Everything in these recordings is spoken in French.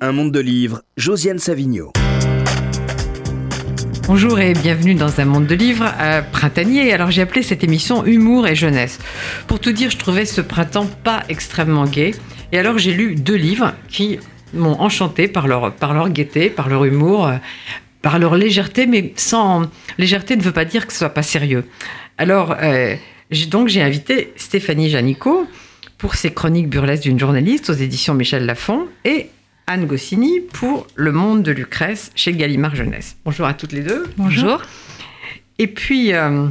Un monde de livres, Josiane Savigno. Bonjour et bienvenue dans un monde de livres euh, printanier. Alors j'ai appelé cette émission Humour et jeunesse. Pour tout dire, je trouvais ce printemps pas extrêmement gai. Et alors j'ai lu deux livres qui m'ont enchanté par leur, par leur gaieté, par leur humour, euh, par leur légèreté, mais sans légèreté ne veut pas dire que ce soit pas sérieux. Alors euh, donc j'ai invité Stéphanie Janico pour ses chroniques burlesques d'une journaliste aux éditions Michel Lafon et Anne Goscinny pour Le Monde de Lucrèce chez Gallimard Jeunesse. Bonjour à toutes les deux. Bonjour. Et puis, euh,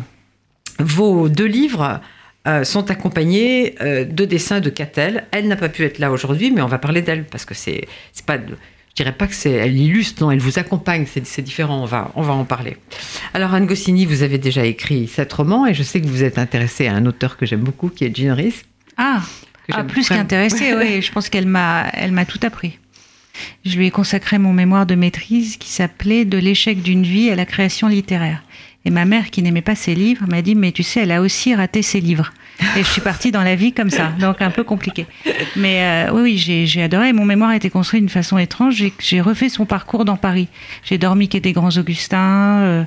vos deux livres euh, sont accompagnés euh, de dessins de Catel. Elle n'a pas pu être là aujourd'hui, mais on va parler d'elle parce que c'est c'est pas. de- Je dirais pas que c'est elle illustre, non, elle vous accompagne, c'est c'est différent, on va, on va en parler. Alors Anne Goscinny, vous avez déjà écrit sept romans et je sais que vous êtes intéressée à un auteur que j'aime beaucoup qui est Jean Rhys. Ah, ah, plus qu'intéressée, oui. Je pense qu'elle m'a, elle m'a tout appris. Je lui ai consacré mon mémoire de maîtrise qui s'appelait De l'échec d'une vie à la création littéraire. Et ma mère, qui n'aimait pas ses livres, m'a dit Mais tu sais, elle a aussi raté ses livres. Et je suis partie dans la vie comme ça, donc un peu compliqué. Mais euh, oui, j'ai, adoré. Mon mémoire a été construit d'une façon étrange. J'ai, refait son parcours dans Paris. J'ai dormi quai des Grands Augustins. euh,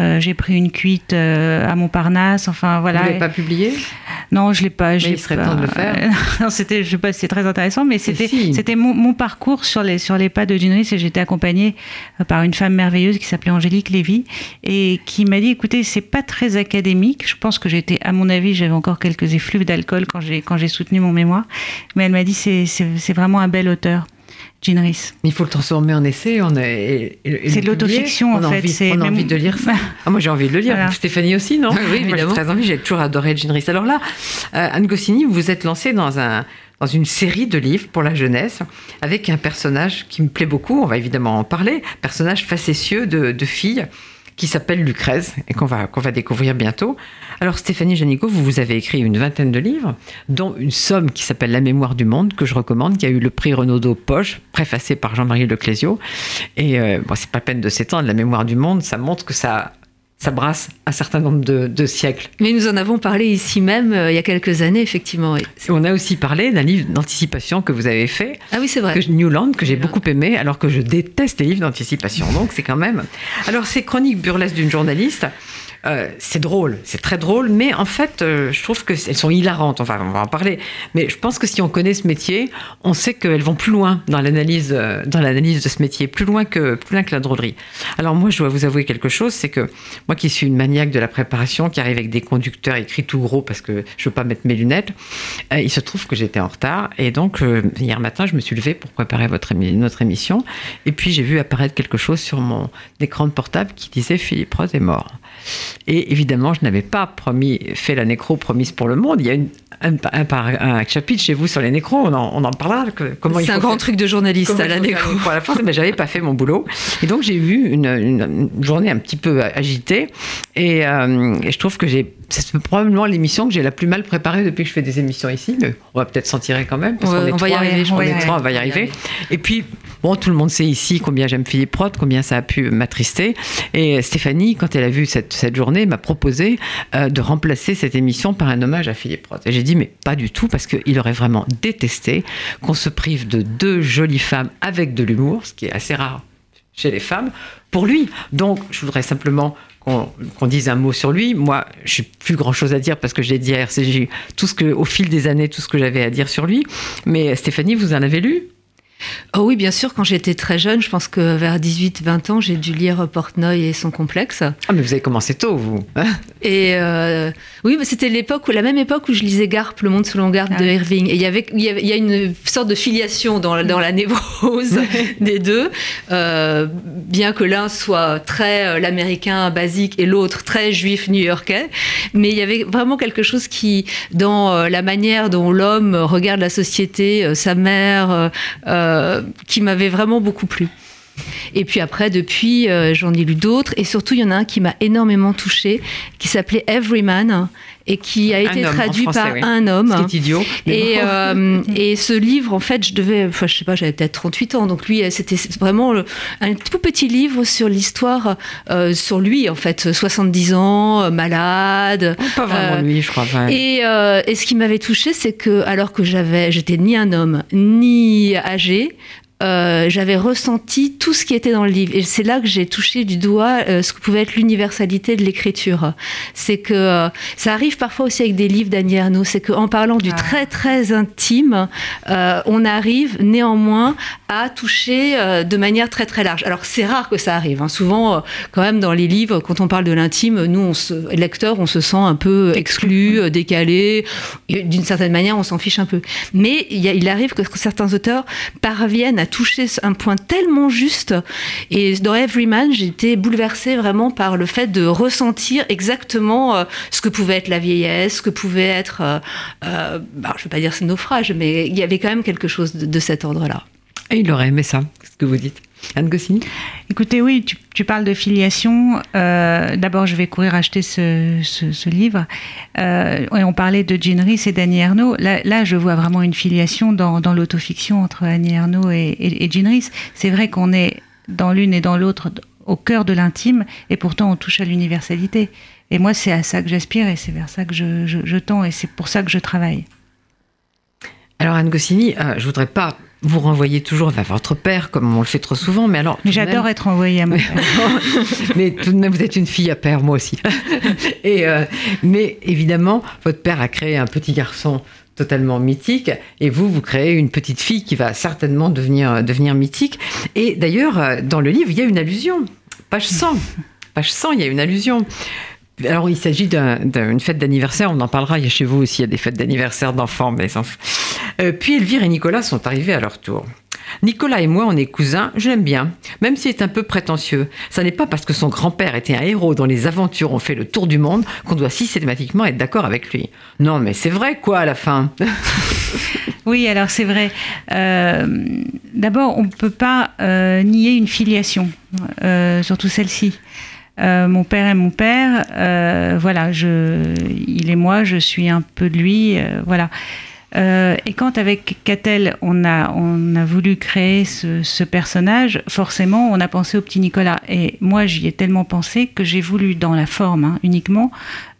euh, j'ai pris une cuite à Montparnasse. Enfin voilà. Vous l'avez pas publié? Non, je l'ai pas. je Mais il serait pas- temps de le faire. non, c'était, je sais pas, c'était très intéressant, mais c'était, si. c'était mon, mon parcours sur les sur les pas de Rhys et j'étais accompagnée euh, par une femme merveilleuse qui s'appelait Angélique Lévy et qui m'a dit, écoutez, c'est pas très académique. Je pense que j'étais, à mon avis, j'avais encore quelques effluves d'alcool quand j'ai quand j'ai soutenu mon mémoire, mais elle m'a dit, c'est c'est, c'est vraiment un bel auteur. Jean Rhys. Il faut le transformer en essai. On a- et- et- et C'est de l'autofiction, en On a fait, envie- on a même- envie de lire ça. Ah, moi, j'ai envie de le lire. Voilà. Stéphanie aussi, non? Oui, Moi, évidemment. très envie. J'ai toujours adoré Jean Rhys. Alors là, euh, Anne Goscinny, vous vous êtes lancée dans un dans une série de livres pour la jeunesse avec un personnage qui me plaît beaucoup. On va évidemment en parler. Personnage facétieux de, de fille qui s'appelle Lucrèce et qu'on va, va découvrir bientôt. Alors Stéphanie Janico, vous, vous avez écrit une vingtaine de livres, dont une somme qui s'appelle La mémoire du monde, que je recommande, qui a eu le prix Renaudot Poche, préfacé par Jean-Marie Leclésio. Et euh, c'est pas peine de s'étendre, La mémoire du monde, ça montre que ça, ça brasse un certain nombre de, de siècles. Mais nous en avons parlé ici même euh, il y a quelques années, effectivement. Et on a aussi parlé d'un livre d'anticipation que vous avez fait, Ah oui, c'est vrai. que Newland, que j'ai beaucoup aimé, alors que je déteste les livres d'anticipation. Donc c'est quand même. Alors ces chroniques burlesques d'une journaliste. Euh, c'est drôle, c'est très drôle, mais en fait, euh, je trouve qu'elles sont hilarantes. Enfin, on va en parler. Mais je pense que si on connaît ce métier, on sait qu'elles vont plus loin dans l'analyse, euh, dans l'analyse de ce métier, plus loin que plus loin que la drôlerie. Alors moi, je dois vous avouer quelque chose, c'est que moi qui suis une maniaque de la préparation, qui arrive avec des conducteurs écrits tout gros parce que je veux pas mettre mes lunettes, il se trouve que j'étais en retard et donc hier matin, je me suis levée pour préparer notre émission et puis j'ai vu apparaître quelque chose sur mon écran de portable qui disait Philippe Roth est mort. Et évidemment, je n'avais pas promis, fait la nécro promise pour le monde. Il y a une, un, un par- un chapitre chez vous sur les nécros, on en, on en parlera. comment C'est un grand faire- truc de journaliste à la nécro à la France, mais j'avais pas fait mon boulot. Et donc j'ai eu une, une- une journée un petit peu agitée. Et, euh, et je trouve que j'ai, c'est probablement l'émission que j'ai la plus mal préparée depuis que je fais des émissions ici. Mais on va peut-être s'en tirer quand même. Parce qu'on est on va y trois, arriver, on est trois, on va y arriver. Et puis, bon, tout le monde sait ici combien j'aime Philippe Roth, combien ça a pu m'attrister. Et Stéphanie, quand elle a vu cette, cette journée, m'a proposé euh, de remplacer cette émission par un hommage à Philippe Roth. Et j'ai dit, mais pas du tout, parce qu'il aurait vraiment détesté qu'on se prive de deux jolies femmes avec de l'humour, ce qui est assez rare chez les femmes, pour lui. Donc, je voudrais simplement qu'on dise un mot sur lui. Moi, je n'ai plus grand-chose à dire parce que je l'ai dit à RCJ, tout ce que, au fil des années, tout ce que j'avais à dire sur lui. Mais Stéphanie, vous en avez lu? Oh oui, bien sûr, quand j'étais très jeune, je pense que vers 18-20 ans, j'ai dû lire Portnoy et son complexe. Ah, mais vous avez commencé tôt, vous. hein? Et euh, oui, mais c'était l'époque, où- la même époque où je lisais Garp, Le Monde selon Garp Ah de. Irving. Et il y avait, il y avait- il y a une sorte de filiation dans, dans la névrose des deux, euh, bien que l'un soit très euh, l'américain basique et l'autre très juif new-yorkais. Mais il y avait vraiment quelque chose qui, dans euh, la manière dont l'homme regarde la société, euh, sa mère, euh, qui m'avait vraiment beaucoup plu. Et puis après, depuis, euh, j'en ai lu d'autres. Et surtout, il y en a un qui m'a énormément touchée, qui s'appelait Everyman, et qui a Un été traduit français, par oui. un homme. Ce qui est idiot. Et, euh, et ce livre, en fait, je devais, enfin, je sais pas, j'avais peut-être 38 ans, donc lui, c'était vraiment le- un tout petit livre sur l'histoire, euh, sur lui, en fait, 70 ans, euh, malade. Pas vraiment euh, lui, je crois. Et, euh, et ce qui m'avait touché, c'est que alors que j'avais, j'étais ni un homme ni âgé, euh, j'avais ressenti tout ce qui était dans le livre. Et c'est là que j'ai touché du doigt euh, ce que pouvait être l'universalité de l'écriture. C'est que euh, ça arrive parfois aussi avec des livres d'Annie Ernaux. C'est qu'en parlant du Ah. très très intime, on arrive néanmoins à toucher de manière très très large. Alors c'est rare que ça arrive. hein. Souvent, quand même, dans les livres, quand on parle de l'intime, nous, on se, lecteurs, on se sent un peu exclu, décalé. D'une certaine manière, on s'en fiche un peu. Mais il, y a- il arrive que certains auteurs parviennent à toucher un point tellement juste. Et dans Everyman, j'étais bouleversée vraiment par le fait de ressentir exactement euh, ce que pouvait être la vieillesse, ce que pouvait être, euh, euh, bah, je ne veux pas dire ce naufrage, mais il y avait quand même quelque chose de, de cet ordre-là. Et il aurait aimé ça, ce que vous dites. Anne Goscinny Écoutez, oui, tu, tu parles de filiation. Euh, D'abord, je vais courir acheter ce, ce- ce livre. Euh, et on parlait de Jean Rhys et d'Annie Ernaux. Là, là, je vois vraiment une filiation dans, dans l'autofiction entre Annie Ernaux et, et, et Jean Rhys. C'est vrai qu'on est dans l'une et dans l'autre au cœur de l'intime, et pourtant on touche à l'universalité. Et moi, c'est à ça que j'aspire, et c'est vers ça que je, je- je tends, et c'est pour ça que je travaille. Alors Anne Goscinny, euh, je voudrais pas vous renvoyer toujours vers votre père, comme on le fait trop souvent, mais alors... Mais j'adore même- être envoyée à mon père. mais tout de même, vous êtes une fille à père, moi aussi. Et, euh, mais évidemment, votre père a créé un petit garçon totalement mythique, et vous, vous créez une petite fille qui va certainement devenir, devenir mythique. Et d'ailleurs, euh, dans le livre, il y a une allusion. Page 100. Page 100, il y a une allusion. Alors, il s'agit d'un- d'une fête d'anniversaire, on en parlera, il y a chez vous aussi, il y a des fêtes d'anniversaire d'enfants, mais. Euh, puis Elvire et Nicolas sont arrivés à leur tour. Nicolas et moi, on est cousins, je l'aime bien, même s'il est un peu prétentieux. Ça n'est pas parce que son grand-père était un héros dont les aventures ont fait le tour du monde qu'on doit systématiquement être d'accord avec lui. Non, mais c'est vrai quoi à la fin Oui, alors c'est vrai. Euh, D'abord, on ne peut pas euh, nier une filiation, euh, surtout celle-ci. Euh, mon père est mon père, euh, voilà, je, il est moi, je suis un peu de lui, euh, voilà. Euh, et quand avec Catel, on a, on a voulu créer ce, personnage, forcément, on a pensé au petit Nicolas. Et moi, j'y ai tellement pensé que j'ai voulu, dans la forme hein, uniquement,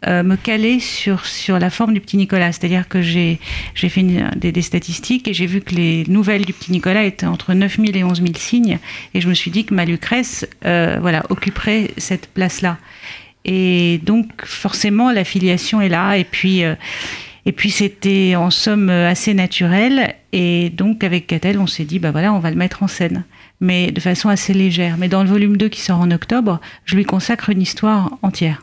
euh, me caler sur, sur la forme du petit Nicolas. C'est-à-dire que j'ai fait des, statistiques et j'ai vu que les nouvelles du petit Nicolas étaient entre 9000 et 11 000 signes. Et je me suis dit que ma Lucrèce euh, voilà, occuperait cette place-là. Et donc, forcément, la filiation est là. Et puis, et puis c'était en somme assez naturel. Et donc, avec Catel, on s'est dit, bah voilà, on va le mettre en scène. Mais de façon assez légère. Mais dans le volume 2 qui sort en octobre, je lui consacre une histoire entière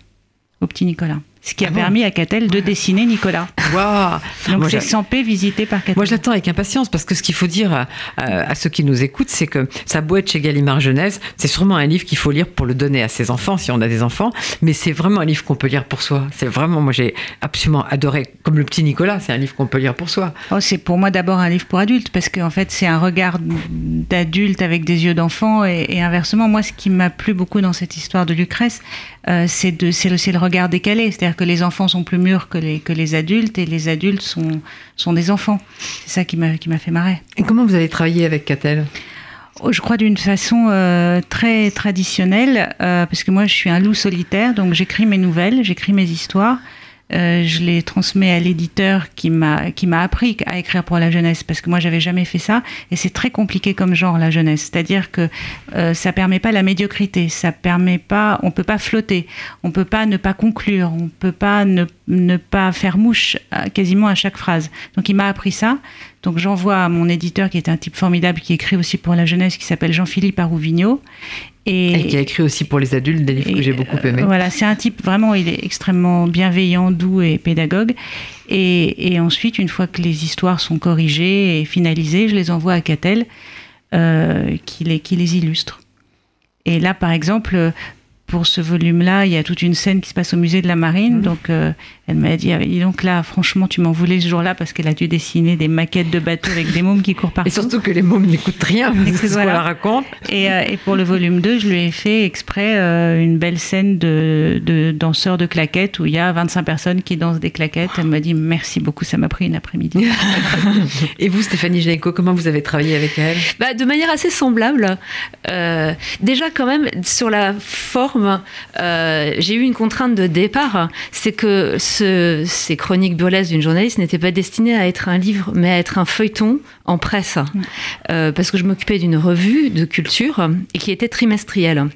au petit Nicolas. Ce qui a Ah bon permis à Catel de dessiner Nicolas. Waouh Donc c'est j'a- 100 p visité par Catel. Moi, je l'attends avec impatience parce que ce qu'il faut dire à, à- à ceux qui nous écoutent, c'est que beau être chez Gallimard Jeunesse, c'est sûrement un livre qu'il faut lire pour le donner à ses enfants, si on a des enfants, mais c'est vraiment un livre qu'on peut lire pour soi. C'est vraiment, moi, j'ai absolument adoré, comme le petit Nicolas, c'est un livre qu'on peut lire pour soi. Oh, c'est pour moi d'abord un livre pour adultes parce qu'en fait c'est un regard d'adulte avec des yeux d'enfant et, et inversement moi ce qui m'a plu beaucoup dans cette histoire de Lucrèce euh, c'est le, le regard décalé c'est-à-dire que les enfants sont plus mûrs que les que les adultes et les adultes sont sont des enfants. C'est ça qui m'a qui m'a fait marrer. Et comment vous allez travailler avec Catel? Oh, Je crois d'une façon euh, très traditionnelle, euh, parce que moi je suis un loup solitaire, donc j'écris mes nouvelles, j'écris mes histoires, euh, je les transmets à l'éditeur qui m'a qui m'a appris à écrire pour la jeunesse, parce que moi j'avais jamais fait ça, et c'est très compliqué comme genre la jeunesse, c'est-à-dire que euh, ça permet pas la médiocrité, ça permet pas, on peut pas flotter, on peut pas ne pas conclure, on peut pas ne, ne pas faire mouche à- quasiment à chaque phrase. Donc il m'a appris ça. Donc j'envoie à mon éditeur qui est un type formidable qui écrit aussi pour la jeunesse qui s'appelle Jean-Philippe Arouvigno. Et, Et qui a écrit aussi pour les adultes des livres que j'ai beaucoup euh, aimés. voilà, c'est un type vraiment, il est extrêmement bienveillant, doux et pédagogue. Et, et ensuite, une fois que les histoires sont corrigées et finalisées, je les envoie à Catel euh, qui, les, qui les illustre. Et là, par exemple, pour ce volume-là, il y a toute une scène qui se passe au musée de la Marine. Mhm. Donc, euh, elle m'a dit, ah, dis donc là, franchement, tu m'en voulais ce jour-là parce qu'elle a dû dessiner des maquettes de bateaux avec des mômes qui courent partout. Et surtout que les mômes n'écoutent rien, c'est ce qu'on voilà. leur raconte. Et, euh, et pour le volume 2, je lui ai fait exprès euh, une belle scène de, de danseurs de claquettes où il y a 25 personnes qui dansent des claquettes. Elle m'a dit merci beaucoup, ça m'a pris une après-midi. Et vous, Stéphanie Génico, comment vous avez travaillé avec elle? Bah, de manière assez semblable. Euh, déjà, quand même, sur la forme, euh, j'ai eu une contrainte de départ. C'est que ce- ces chroniques burlesques d'une journaliste n'étaient pas destinées à être un livre, mais à être un feuilleton en presse. Euh, parce que je m'occupais d'une revue de culture et qui était trimestrielle.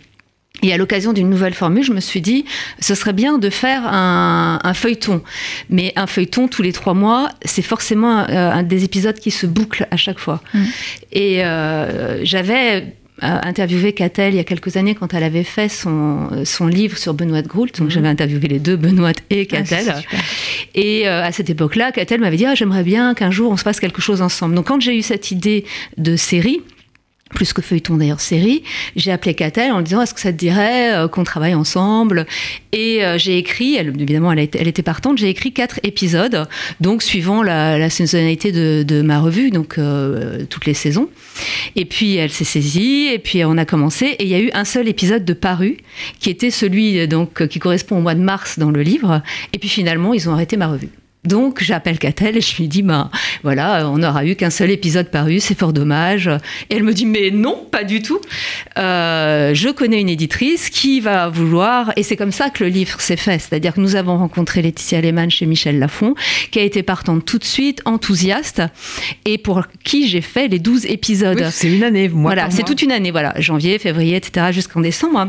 Et à l'occasion d'une nouvelle formule, je me suis dit, ce serait bien de faire un, un feuilleton. Mais un feuilleton tous les trois mois, c'est forcément euh, un des épisodes qui se bouclent à chaque fois. Et euh, j'avais euh, interviewé Catel il y a quelques années quand elle avait fait son, son livre sur Benoît de Groult. Donc j'avais interviewé les deux, Benoît et Ah, Catel. Et euh, à cette époque-là, Catel m'avait dit ah, j'aimerais bien qu'un jour on se fasse quelque chose ensemble. Donc quand j'ai eu cette idée de série, plus que feuilleton d'ailleurs série, j'ai appelé Catel en disant est-ce que ça te dirait euh, qu'on travaille ensemble? Et euh, j'ai écrit, elle, évidemment elle, était partante, j'ai écrit quatre épisodes, donc suivant la, saisonnalité de, ma revue, donc euh, toutes les saisons. Et puis elle s'est saisie, et puis on a commencé, et il y a eu un seul épisode de paru, qui était celui donc qui correspond au mois de mars dans le livre, et puis finalement ils ont arrêté ma revue. Donc j'appelle Catel et je lui dis ben voilà on n'aura eu qu'un seul épisode paru c'est fort dommage et elle me dit mais non pas du tout Euh, je connais une éditrice qui va vouloir et c'est comme ça que le livre s'est fait c'est-à-dire que nous avons rencontré Laetitia Lehmann chez Michel Lafon qui a été partante tout de suite enthousiaste et pour qui j'ai fait les 12 épisodes Oui, c'est une année, moi. voilà, c'est toute une année, voilà, janvier, février, etc., jusqu'en décembre.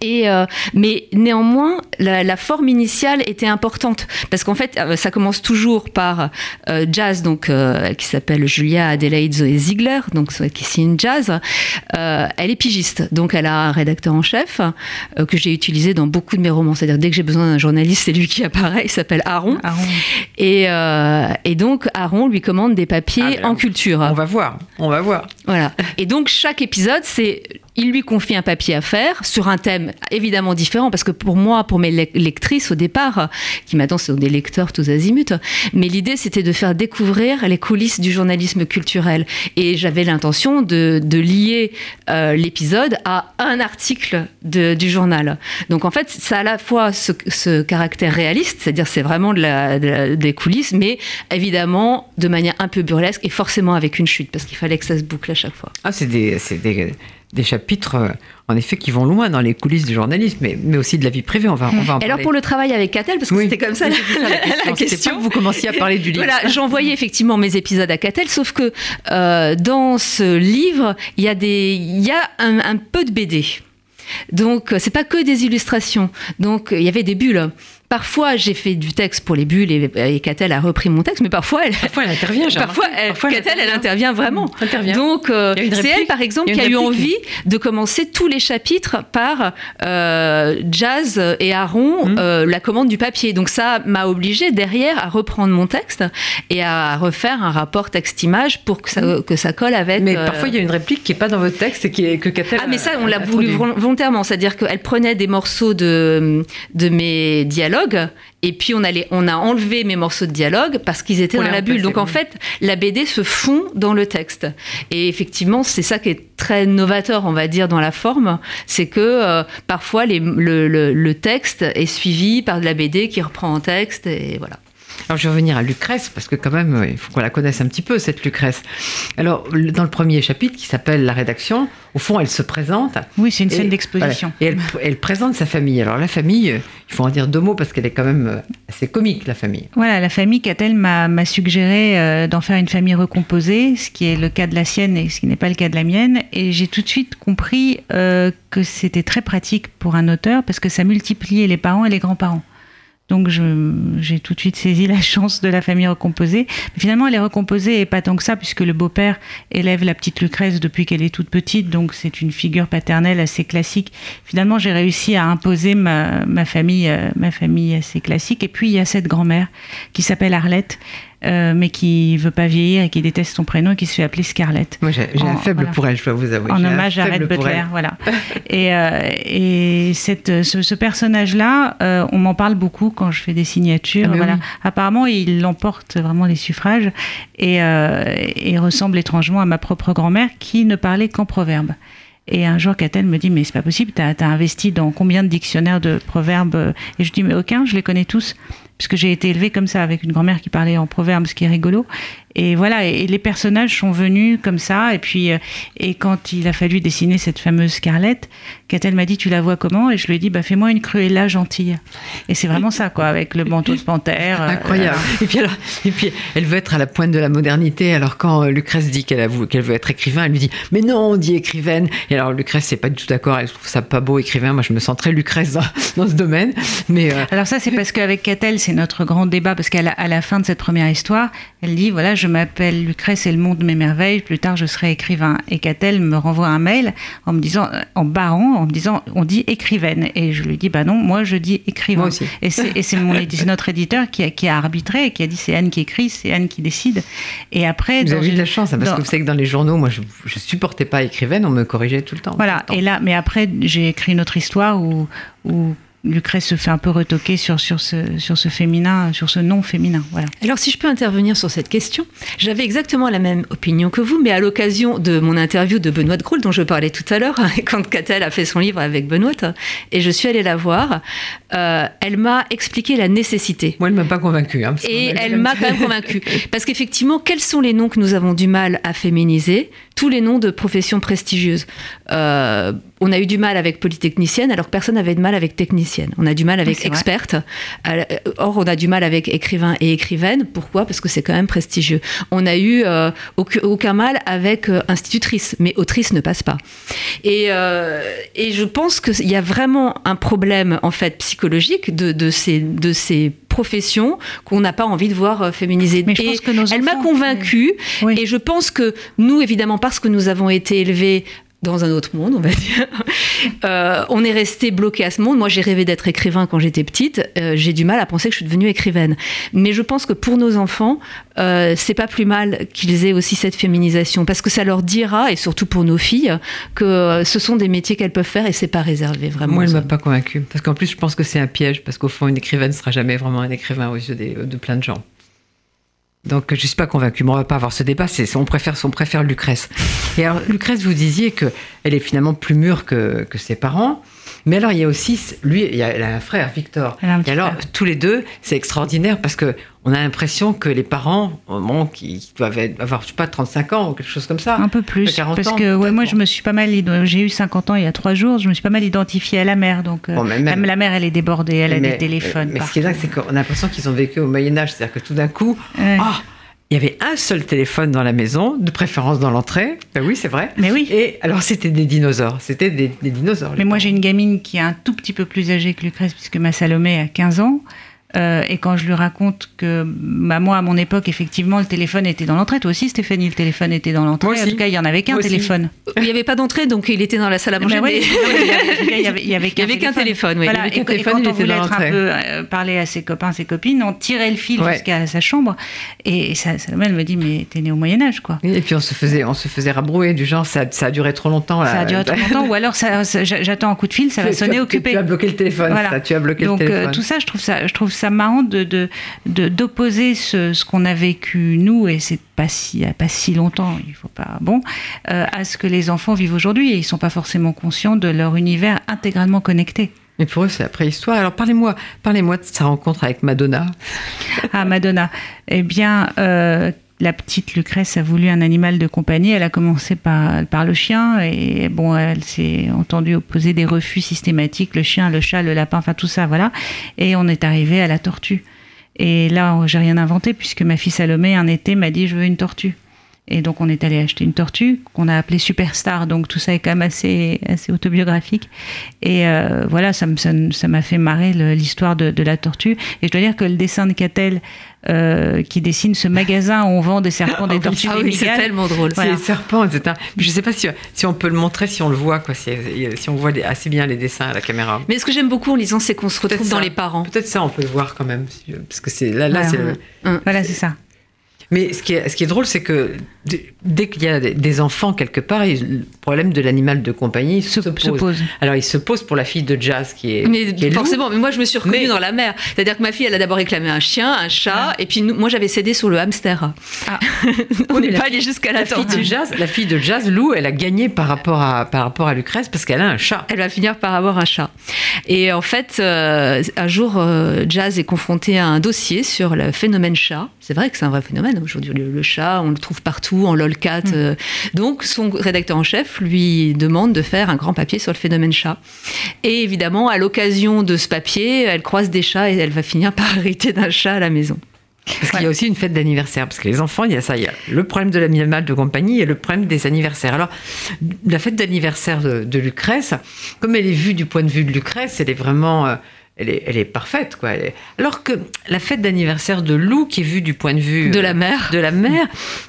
Et euh, mais néanmoins, la, la forme initiale était importante parce qu'en fait, euh, ça commence toujours par euh, jazz, donc euh, qui s'appelle Julia Adelaide Zoé Ziegler, donc qui signe jazz. Elle est pigiste, donc elle a un rédacteur en chef que j'ai utilisé dans beaucoup de mes romans. C'est-à-dire dès que j'ai besoin d'un journaliste, c'est lui qui apparaît. Il s'appelle Aaron. Aaron. Et, et donc Aaron lui commande des papiers Ah, en culture. On va voir, on va voir. Voilà. Et donc chaque épisode, c'est il lui confie un papier à faire sur un thème évidemment différent parce que pour moi, pour mes lec- lectrices au départ, qui maintenant sont des lecteurs tous azimuts, mais l'idée c'était de faire découvrir les coulisses du journalisme culturel et j'avais l'intention de, de lier euh, l'épisode à un article du journal. Donc en fait, ça a à la fois ce, caractère réaliste, c'est-à-dire c'est vraiment des coulisses, mais évidemment de manière un peu burlesque et forcément avec une chute parce qu'il fallait que ça se boucle à chaque fois. Ah, c'est des, des, chapitres, euh, en effet, qui vont loin dans les coulisses du journalisme, mais, mais aussi de la vie privée. On va, on va en Et parler. alors pour le travail avec Catel, parce que Oui. c'était comme ça la, question. la question. pas que vous commenciez à parler du livre. Voilà, j'envoyais effectivement mes épisodes à Catel, sauf que euh, dans ce livre, il y a, des, il y a un, un peu de BD. Donc, euh, c'est pas que des illustrations. Donc, il y avait des bulles. Parfois, j'ai fait du texte pour les bulles et, et Catel a repris mon texte, mais parfois, elle, Parfois, elle intervient. parfois, elle, Parfois, elle Catel, elle intervient vraiment. Intervient. Donc, euh, c'est elle, par exemple, qui a eu envie de commencer tous les chapitres par euh, Jazz et Aaron, Mhm. euh, la commande du papier. Donc, ça m'a obligé derrière à reprendre mon texte et à refaire un rapport texte-image pour que ça, que ça colle avec. Mais parfois, il y a une réplique qui n'est pas dans votre texte et qui est, que Catel ah mais ça on l'a voulu volontairement, c'est-à-dire qu'elle prenait des morceaux de, de mes dialogues et puis on, a enlevé mes morceaux de dialogue parce qu'ils étaient dans la bulle. Donc en fait, la BD se fond dans le texte. Et effectivement, c'est ça qui est très novateur, on va dire, dans la forme, c'est que euh, parfois les- le, le- le texte est suivi par de la BD qui reprend en texte et voilà. Alors, je vais revenir à Lucrèce, parce que quand même, il faut qu'on la connaisse un petit peu, cette Lucrèce. Alors, dans le premier chapitre, qui s'appelle La rédaction, au fond, elle se présente. Oui, c'est une Et- scène d'exposition. voilà. Et elle, elle présente sa famille. Alors, la famille, euh, il faut en dire deux mots, parce qu'elle est quand même euh, assez comique, la famille. Voilà, la famille Catel m'a m'a suggéré euh, d'en faire une famille recomposée, ce qui est le cas de la sienne et ce qui n'est pas le cas de la mienne. Et j'ai tout de suite compris euh, que c'était très pratique pour un auteur parce que ça multipliait les parents et les grands-parents. Donc j'ai tout de suite saisi la chance de la famille recomposée. Mais finalement, elle est recomposée et pas tant que ça, puisque le beau-père élève la petite Lucrèce depuis qu'elle est toute petite, donc c'est une figure paternelle assez classique. Finalement, j'ai réussi à imposer ma, ma famille, euh, ma famille assez classique. Et puis il y a cette grand-mère qui s'appelle Arlette, euh, mais qui veut pas vieillir et qui déteste son prénom et qui se fait appeler Scarlett Moi, j'ai un faible voilà. pour elle, je dois vous avouer. en hommage à Red Butler, voilà. Et, euh, et cette, ce, ce personnage-là, euh, on m'en parle beaucoup quand je fais des signatures. Ah, mais voilà. oui. Apparemment, il l'emporte vraiment les suffrages et, et ressemble étrangement à ma propre grand-mère qui ne parlait qu'en proverbes. Et un jour, Catel me dit, mais c'est pas possible, t'as as investi dans combien de dictionnaires de proverbes? Et je dis, mais aucun, je les connais tous, puisque j'ai été élevée comme ça, avec une grand-mère qui parlait en proverbes, ce qui est rigolo. Et voilà, et, les personnages sont venus comme ça. Et puis, euh, et quand il a fallu dessiner cette fameuse Scarlett, Catel m'a dit Tu la vois comment? Et je lui ai dit bah, Fais-moi une Cruella gentille. Et c'est vraiment ça, quoi, avec le manteau de panthère. Euh, Incroyable. et, puis alors, et puis, elle veut être à la pointe de la modernité. Alors, quand euh, Lucrèce dit qu'elle qu'elle veut être écrivain, elle lui dit Mais non, on dit écrivaine. Et alors, Lucrèce, c'est pas du tout d'accord. Elle trouve ça pas beau, écrivain. Moi, je me sens très Lucrèce dans, ce domaine. Mais Alors, ça, c'est parce qu'avec Catel, c'est notre grand débat. Parce qu'à la, la fin de cette première histoire, elle dit Voilà, je m'appelle Lucrèce et le monde mes merveilles, plus tard je serai écrivain. Et Catel me renvoie un mail en me disant, en barrant, en me disant On dit écrivaine. Et je lui dis Bah non, moi je dis écrivain. Et c'est notre éditeur qui a, qui a arbitré, qui a dit C'est Anne qui écrit, c'est Anne qui décide. Et après. Vous avez eu de la chance, hein, parce que vous savez que dans les journaux, moi je, je supportais pas écrivaine, on me corrigeait tout le temps. Voilà, et là, mais après j'ai écrit une autre histoire où, où Lucrèce se fait un peu retoquer sur, sur, ce, sur ce féminin, sur ce nom féminin. Voilà. Alors, si je peux intervenir sur cette question, j'avais exactement la même opinion que vous, mais à l'occasion de mon interview de Benoît de Groul, dont je parlais tout à l'heure, quand Catel a fait son livre avec Benoît, et je suis allée la voir, euh, elle m'a expliqué la nécessité. Moi, elle m'a pas convaincue. Hein, et elle m'a quand même convaincue. Parce qu'effectivement, quels sont les noms que nous avons du mal à féminiser? Tous les noms de professions prestigieuses. Euh, on a eu du mal avec polytechnicienne, alors que personne n'avait de mal avec technicienne. On a du mal avec experte. Euh, or, on a du mal avec écrivain et écrivaine. Pourquoi? Parce que c'est quand même prestigieux. On a eu euh, aucun, mal avec euh, institutrice, mais autrice ne passe pas. Et, et je pense qu'il y a vraiment un problème en fait psychologique de, de ces, de ces professions qu'on n'a pas envie de voir féminiser. Mais je pense que nos elle m'a convaincue et je pense que nous, évidemment, parce que nous avons été élevés dans un autre monde, on va dire. Euh, on est resté bloqué à ce monde. Moi, j'ai rêvé d'être écrivain quand j'étais petite. Euh, j'ai du mal à penser que je suis devenue écrivaine. Mais je pense que pour nos enfants, euh, c'est pas plus mal qu'ils aient aussi cette féminisation, parce que ça leur dira, et surtout pour nos filles, que ce sont des métiers qu'elles peuvent faire et c'est pas réservé vraiment. Moi, elle m'a pas convaincue, parce qu'en plus, je pense que c'est un piège, parce qu'au fond, une écrivaine ne sera jamais vraiment un écrivain aux yeux de plein de gens. Donc je ne suis pas convaincue, mais on va pas avoir ce débat, c'est, on, préfère, on préfère Lucrèce. Et alors Lucrèce, vous disiez qu'elle est finalement plus mûre que, que, ses parents, mais alors il y a aussi, lui, il y a, un frère, Victor. Et alors tous les deux, c'est extraordinaire parce que on a l'impression que les parents, moment qui doivent avoir, je sais pas, 35 ans ou quelque chose comme ça. Un peu plus. 40 parce que ouais, moi, je me suis pas mal, j'ai eu 50 ans il y a trois jours, je me suis pas mal identifiée à la mère. Donc, euh, même, la mère, elle est débordée, elle a des téléphones. Mais, ce qui est dingue, c'est qu'on a l'impression qu'ils ont vécu au Moyen-Âge. C'est-à-dire que tout d'un coup, ah, il y avait un seul téléphone dans la maison, de préférence dans l'entrée. Ben oui, c'est vrai. Mais oui. Et alors, c'était des dinosaures. C'était des, des dinosaures. Mais moi, j'ai une gamine qui est un tout petit peu plus âgée que Lucrèce, puisque ma Salomé a 15 ans. Euh, et quand je lui raconte que bah, moi, à mon époque, effectivement, le téléphone était dans l'entrée. Toi aussi, Stéphanie, le téléphone était dans l'entrée. En tout cas, il y en avait qu'un téléphone. Il n'y avait pas d'entrée, donc il était dans la salle à manger. Mais il y avait, qu'un téléphone. Voilà. Et, quand on voulait être un peu euh, parler à ses copains, ses copines, on tirait le fil jusqu'à sa chambre. Et ça, Salomé, elle me dit, mais t'es né au Moyen Âge, quoi. Et puis on se faisait, on se faisait rabrouer du genre, ça, ça a duré trop longtemps. Ça a duré trop longtemps, ou alors j'attends un coup de fil, ça va sonner occupé. Tu as bloqué le téléphone. tu as bloqué donc, le téléphone. tout ça, je trouve ça, je trouve ça marrant de d'opposer ce, qu'on a vécu nous, et c'est pas si, pas si longtemps, il faut pas, bon, euh, à ce que les enfants vivent aujourd'hui, et ils sont pas forcément conscients de leur univers intégralement connecté. Mais pour eux, c'est la préhistoire. Alors parlez-moi, parlez-moi de sa rencontre avec Madonna. Ah, Madonna. Eh bien, euh, la petite Lucrèce a voulu un animal de compagnie. Elle a commencé par, le chien et bon, elle s'est entendue opposer des refus systématiques, le chien, le chat, le lapin, enfin tout ça, voilà. Et on est arrivé à la tortue. Et là, j'ai rien inventé puisque ma fille Salomé, un été, m'a dit je veux une tortue. Et donc on est allé acheter une tortue qu'on a appelée Superstar. Donc tout ça est quand même assez, assez autobiographique. Et euh, voilà, ça, ça, m'a fait marrer l'histoire de, de, la tortue. Et je dois dire que le dessin de Catel euh, qui dessine ce magasin où on vend des serpents, des tortues, ah oui, c'est tellement drôle. C'est des serpents, etc. Je ne sais pas si, si, on peut le montrer, si on le voit, quoi, si, si on voit assez bien les dessins à la caméra. Mais ce que j'aime beaucoup en lisant, c'est qu'on se retrouve dans les parents. Peut-être ça, on peut le voir quand même, parce que c'est là, là, c'est Voilà, c'est ça. Mais ce qui est, ce qui est drôle, c'est que dès qu'il y a des enfants quelque part, le problème de l'animal de compagnie se, pose. Alors il se pose pour la fille de Jazz qui est. Mais forcément, mais moi je me suis reconnue dans la mère. C'est-à-dire que ma fille, elle a d'abord réclamé un chien, un chat, ah. et puis moi j'avais cédé sur le hamster. Ah. On n'est pas allé jusqu'à la, la fille de Jazz. La fille de Jazz, Lou, elle a gagné par rapport à par rapport à Lucrèce parce qu'elle a un chat. Elle va finir par avoir un chat. Et en fait, euh, un jour, euh, Jazz est confrontée à un dossier sur le phénomène chat. C'est vrai que c'est un vrai phénomène aujourd'hui le, le chat, on le trouve partout en lolcat. Mm. euh. Donc son rédacteur en chef lui demande de faire un grand papier sur le phénomène chat. Et évidemment, à l'occasion de ce papier, elle croise des chats et elle va finir par hériter d'un chat à la maison. Parce qu'il y a aussi une fête d'anniversaire. Parce que les enfants, il y a ça. Il y a le problème de l'animal de compagnie et le problème des anniversaires. Alors, la fête d'anniversaire de, de Lucrèce, comme elle est vue du point de vue de Lucrèce, elle est vraiment. euh, elle est, elle est parfaite, quoi. Elle est- Alors que la fête d'anniversaire de Lou, qui est vue du point de vue De la mère. de la mère,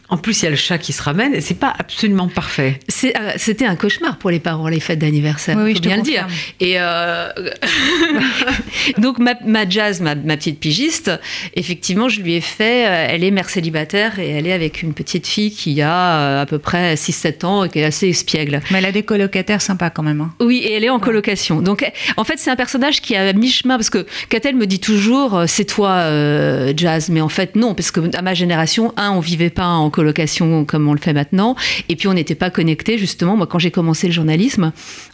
en plus il y a le chat qui se ramène, et c'est pas absolument parfait. Euh, C'était un cauchemar pour les parents, les fêtes d'anniversaire. Oui, je te bien le dire. Et euh, donc ma, ma Jazz, ma, ma petite pigiste, effectivement, je lui ai fait. euh, Elle est mère célibataire et elle est avec une petite fille qui a à peu près 6-7 ans et qui est assez espiègle. Mais elle a des colocataires sympas quand même. hein. Oui, et elle est en colocation. Donc, en fait, c'est un personnage qui est à parce que Catel me dit toujours, euh, c'est toi, euh, Jazz. Mais en fait, non, parce que à ma génération, un, on vivait pas en colocation comme on le fait maintenant, et puis on n'était pas connectés. Justement, moi, quand j'ai commencé le journalisme,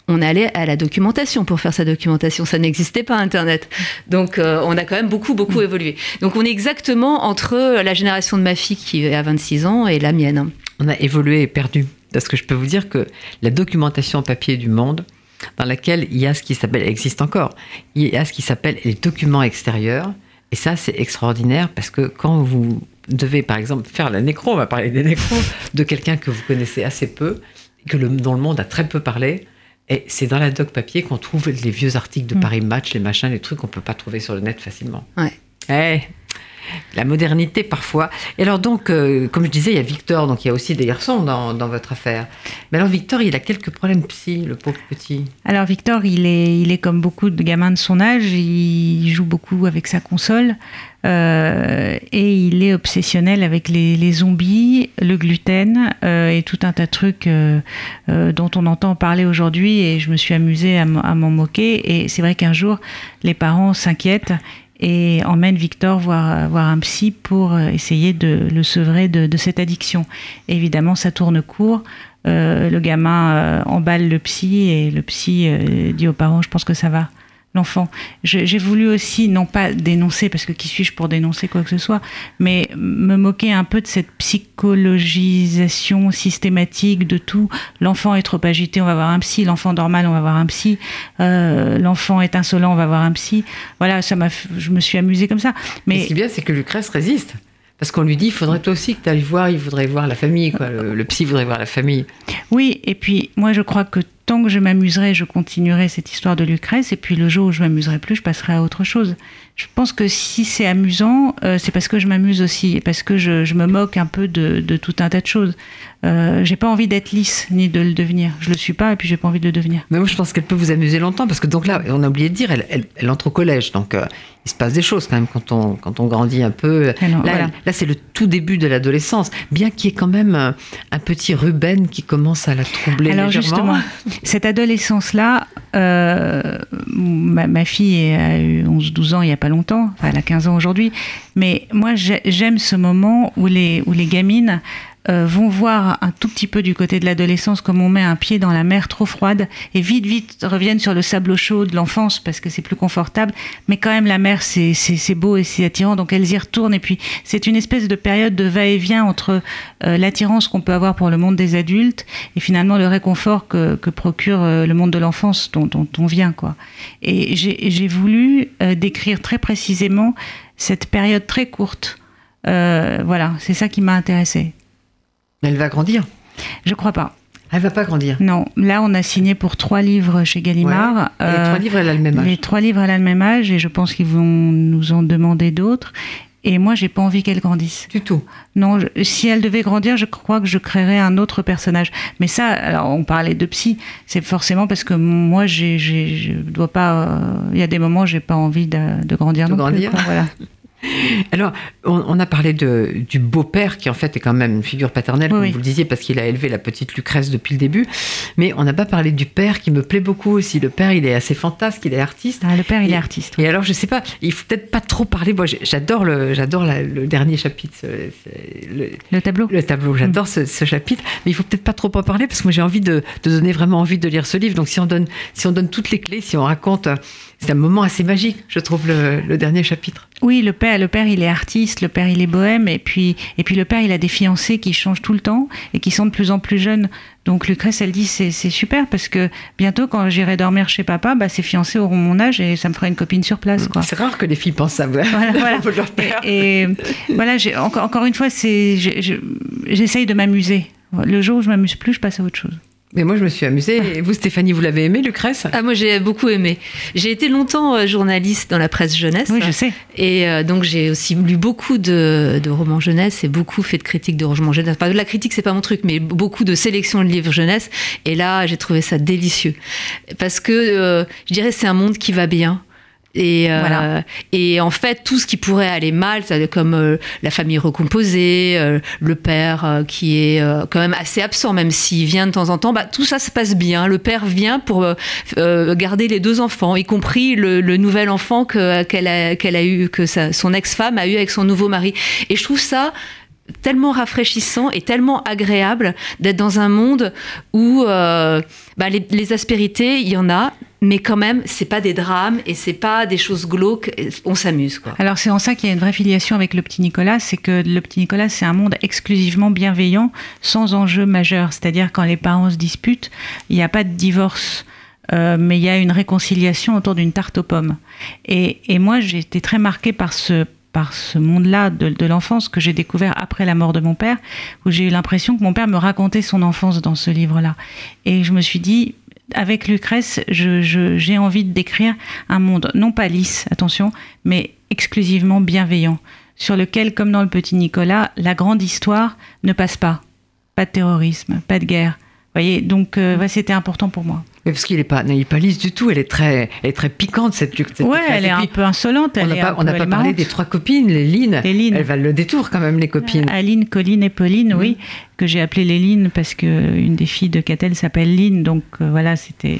on allait à la documentation pour faire sa documentation. Ça n'existait pas Internet. Donc, euh, on a quand même beaucoup, beaucoup évolué. Donc, on est exactement entre la génération de ma fille qui à 26 ans et la mienne. On a évolué et perdu. Parce que je peux vous dire que la documentation papier du monde, dans laquelle il y a ce qui s'appelle, existe encore, il y a ce qui s'appelle les documents extérieurs. Et ça, c'est extraordinaire parce que quand vous devez, par exemple, faire la nécro, on va parler des nécros, de quelqu'un que vous connaissez assez peu, que le, dont le monde a très peu parlé, et c'est dans la doc papier qu'on trouve les vieux articles de Mm. Paris Match, les machins, les trucs qu'on peut pas trouver sur le net facilement. Ouais. Eh, la modernité parfois. Et alors donc, euh, comme je disais, il y a Victor, donc il y a aussi des garçons dans, votre affaire. Mais alors Victor, il a quelques problèmes psy, le pauvre petit. Alors Victor, il est, il est comme beaucoup de gamins de son âge, il joue beaucoup avec sa console euh, et il est obsessionnel avec les, zombies, le gluten euh, et tout un tas de trucs dont on entend parler aujourd'hui et je me suis amusée à m'en moquer et c'est vrai qu'un jour les parents s'inquiètent et emmènent Victor voir, voir un psy pour euh, essayer de le sevrer de, cette addiction. Évidemment, ça tourne court. Euh, le gamin euh, emballe le psy et le psy dit aux parents, je pense que ça va. L'enfant. J'ai voulu aussi, non pas dénoncer, parce que qui suis-je pour dénoncer quoi que ce soit, mais me moquer un peu de cette psychologisation systématique de tout. L'enfant est trop agité, on va voir un psy. L'enfant dort mal, on va voir un psy. Euh, L'enfant est insolent, on va voir un psy. Voilà, ça m'a, je me suis amusée comme ça. Mais Mais ce qui est bien, c'est que Lucrèce résiste. Parce qu'on lui dit, il faudrait toi aussi que tu ailles voir, il voudrait voir la famille, quoi. Le, le psy voudrait voir la famille. Oui, et puis moi je crois que tant que je m'amuserai, je continuerai cette histoire de Lucrèce, et puis le jour où je m'amuserai plus, je passerai à autre chose. Je pense que si c'est amusant, euh, c'est parce que je m'amuse aussi, et parce que je, je me moque un peu de, de tout un tas de choses. Euh, j'ai pas envie d'être lisse, ni de le devenir. Je le suis pas, et puis j'ai pas envie de le devenir. Mais moi, je pense qu'elle peut vous amuser longtemps, parce que donc là, on a oublié de dire, elle, elle, elle entre au collège, donc euh, il se passe des choses quand même quand on, quand on grandit un peu. Alors, Là, voilà. là, c'est le tout début de l'adolescence, bien qu'il y ait quand même un, un petit Ruben qui commence à la troubler Alors légèrement. justement, cette adolescence-là, euh, ma, ma fille a eu 11-12 ans il n'y a pas longtemps, elle a 15 ans aujourd'hui, mais moi j'ai- j'aime ce moment où les, où les gamines euh, vont voir un tout petit peu du côté de l'adolescence comme on met un pied dans la mer trop froide et vite vite reviennent sur le sable chaud de l'enfance parce que c'est plus confortable. Mais quand même la mer c'est beau et c'est attirant donc elles y retournent. Et puis c'est une espèce de période de va-et-vient entre euh, l'attirance qu'on peut avoir pour le monde des adultes et finalement le réconfort que, procure euh, le monde de l'enfance dont, dont on vient quoi. Et j'ai voulu décrire très précisément cette période très courte. Voilà c'est ça qui m'a intéressée Mais elle va grandir. je crois pas. Elle va pas grandir. Non, là on a signé pour trois livres chez Gallimard. Et les Euh, trois livres, elle a le même âge. les trois livres, elle a le même âge et je pense qu'ils vont nous en demander d'autres. Et moi, j'ai pas envie qu'elle grandisse. Du tout. Non, je- si elle devait grandir, je crois que je créerais un autre personnage. Mais ça, alors on parlait de psy, c'est forcément parce que moi, j'ai, j'ai- je dois pas. euh, Il y a des moments, j'ai pas envie de, de grandir De non grandir. plus. quoi, voilà. Alors, on, on a parlé de, du beau-père, qui en fait est quand même une figure paternelle, comme oui. vous le disiez, parce qu'il a élevé la petite Lucrèce depuis le début. Mais on n'a pas parlé du père, qui me plaît beaucoup aussi. Le père, il est assez fantasque, il est artiste. Ah, le père, il Et- est artiste. Et alors, je sais pas, il faut peut-être pas trop parler. Moi, j'adore le, j'adore le dernier chapitre, le, Le tableau. le tableau. J'adore ce, ce chapitre, mais il faut peut-être pas trop en parler parce que moi j'ai envie de, de donner vraiment envie de lire ce livre. Donc si on donne, si on donne toutes les clés, si on raconte, c'est un moment assez magique, je trouve le, le dernier chapitre. Oui, le père, le père, il est artiste, le père, il est bohème, et puis, et puis le père, il a des fiancés qui changent tout le temps et qui sont de plus en plus jeunes. Donc Lucrèce, elle dit c'est c'est super parce que bientôt, quand j'irai dormir chez papa, bah, ses fiancés auront mon âge et ça me fera une copine sur place. C'est rare que les filles pensent savoir. Voilà, voilà. Pour leur père. Et, et voilà, j'ai- encore, encore une fois, j'essaye de m'amuser. Le jour où je m'amuse plus, je passe à autre chose. Mais moi, je me suis amusée. Et vous, Stéphanie, vous l'avez aimé, Lucrèce? Ah, moi, j'ai beaucoup aimé. J'ai été longtemps euh, journaliste dans la presse jeunesse. Oui, je sais. Et euh, donc j'ai aussi lu beaucoup de, de romans jeunesse et beaucoup fait de critiques de romans jeunesse. Enfin, la critique c'est pas mon truc, mais beaucoup de sélections de livres jeunesse. Et là j'ai trouvé ça délicieux parce que euh, je dirais c'est un monde qui va bien. Et, euh, et en fait, tout ce qui pourrait aller mal, comme euh, la famille recomposée, euh, le père euh, qui est euh, quand même assez absent, même s'il vient de temps en temps, bah, tout ça se passe bien. Le père vient pour euh, garder les deux enfants, y compris le, le nouvel enfant que- qu'elle a, a eu, que sa- son ex-femme a eu avec son nouveau mari. Et je trouve ça tellement rafraîchissant et tellement agréable d'être dans un monde où euh, bah, les, aspérités, il y en a, mais quand même, c'est pas des drames et c'est pas des choses glauques. On s'amuse, quoi. Alors c'est en ça qu'il y a une vraie filiation avec le petit Nicolas, c'est que le petit Nicolas c'est un monde exclusivement bienveillant, sans enjeu majeur. C'est-à-dire quand les parents se disputent, il n'y a pas de divorce. euh, mais il y a une réconciliation autour d'une tarte aux pommes. Et, et moi, j'ai été très marquée par ce, par ce monde-là de, l'enfance que j'ai découvert après la mort de mon père, où j'ai eu l'impression que mon père me racontait son enfance dans ce livre-là. Et je me suis dit, avec Lucrèce, je- je- j'ai envie de décrire un monde, non pas lisse, attention, mais exclusivement bienveillant, sur lequel, comme dans le petit Nicolas, la grande histoire ne passe pas. Pas de terrorisme, pas de guerre. Vous voyez, donc euh, c'était important pour moi. Mais parce qu'il n'est pas, non, il est pas lisse du tout. Elle est très, elle est très piquante cette. ouais, Lucrèce. elle est un peu insolente. On n'a pas, on peu- pas parlé des trois copines, les Lynn. Elles valent le détour quand même, les copines. Aline, Colline et Pauline, oui, que j'ai appelé les Lynn parce que une des filles de Catel s'appelle Lynn, donc euh, voilà, c'était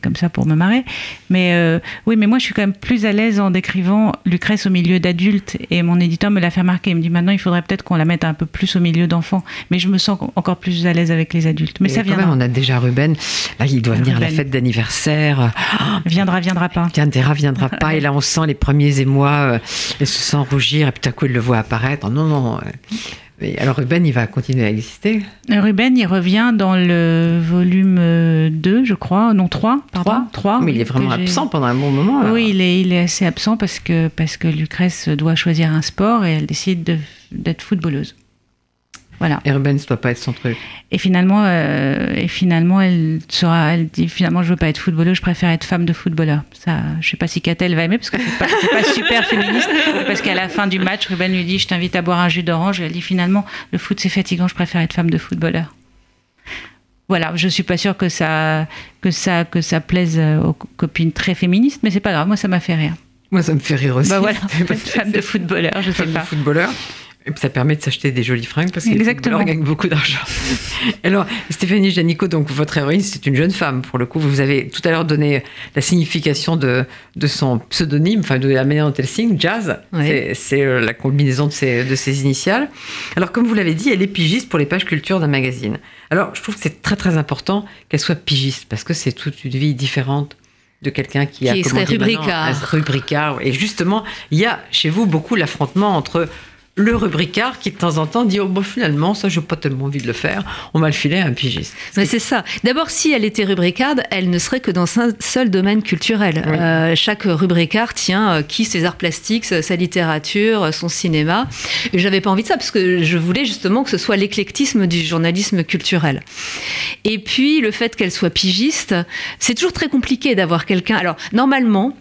comme ça pour me marrer. Mais euh, oui, mais moi je suis quand même plus à l'aise en décrivant Lucrèce au milieu d'adultes et mon éditeur me l'a fait remarquer. Il me dit maintenant il faudrait peut-être qu'on la mette un peu plus au milieu d'enfants, mais je me sens encore plus à l'aise avec les adultes. Mais Et ça quand même, viendra, on a déjà Ruben. Là, il doit venir la fête d'anniversaire. viendra, viendra pas. Viendra, viendra pas. Et là, on sent les premiers émois. euh, elle se sent rougir. Et puis, tout à coup, il le voit apparaître. Non, non. euh, alors, Ruben, il va continuer à exister. Ruben, il revient dans le volume euh, 2, je crois, non 3, pardon, 3. Mais il est vraiment absent pendant un bon moment. alors. Oui, il est, il est assez absent parce que, parce que Lucrèce doit choisir un sport et elle décide de- d'être footballeuse. Voilà. Et Ruben, ça doit pas être son truc. Et finalement, euh, et finalement elle, sera, elle dit finalement, je veux pas être footballeuse, je préfère être femme de footballeur. Ça, je sais pas si Catel va aimer parce que c'est pas, pas super féministe. Parce qu'à la fin du match, Ruben lui dit Je t'invite à boire un jus d'orange. Et elle dit finalement, le foot c'est fatigant, je préfère être femme de footballeur. Voilà, je suis pas sûre que ça, que ça, que ça plaise euh, aux copines très féministes, mais c'est pas grave, moi ça m'a fait rire. Moi, ça me fait rire aussi. Bah voilà, pas- femme de footballeur, je sais femme de pas. footballeur. Et puis ça permet de s'acheter des jolies fringues parce que Exactement. gagnent beaucoup d'argent. Alors, Stéphanie Janico, donc votre héroïne, c'est une jeune femme. Pour le coup, vous avez tout à l'heure donné la signification de, de son pseudonyme, enfin de la manière dont elle signe, Jazz. C'est- euh, la combinaison de ses, de ses initiales. Alors, comme vous l'avez dit, elle est pigiste pour les pages culture d'un magazine. Alors, je trouve que c'est très très important qu'elle soit pigiste parce que c'est toute une vie différente de quelqu'un qui, a Qui serait comment dire rubricard. un rubricard. Et justement, il y a chez vous beaucoup l'affrontement entre le rubricard qui de temps en temps dit oh bon finalement ça j'ai pas tellement envie de le faire on va le filer à un pigiste Mais c'est ça. D'abord, si elle était rubricarde, elle ne serait que dans un seul domaine culturel. Oui. Euh, chaque rubricard tient euh, qui ses arts plastiques, sa sa littérature, euh, son cinéma. Et j'avais pas envie de ça parce que je voulais justement que ce soit l'éclectisme du journalisme culturel. Et puis le fait qu'elle soit pigiste, c'est toujours très compliqué d'avoir quelqu'un. Alors normalement.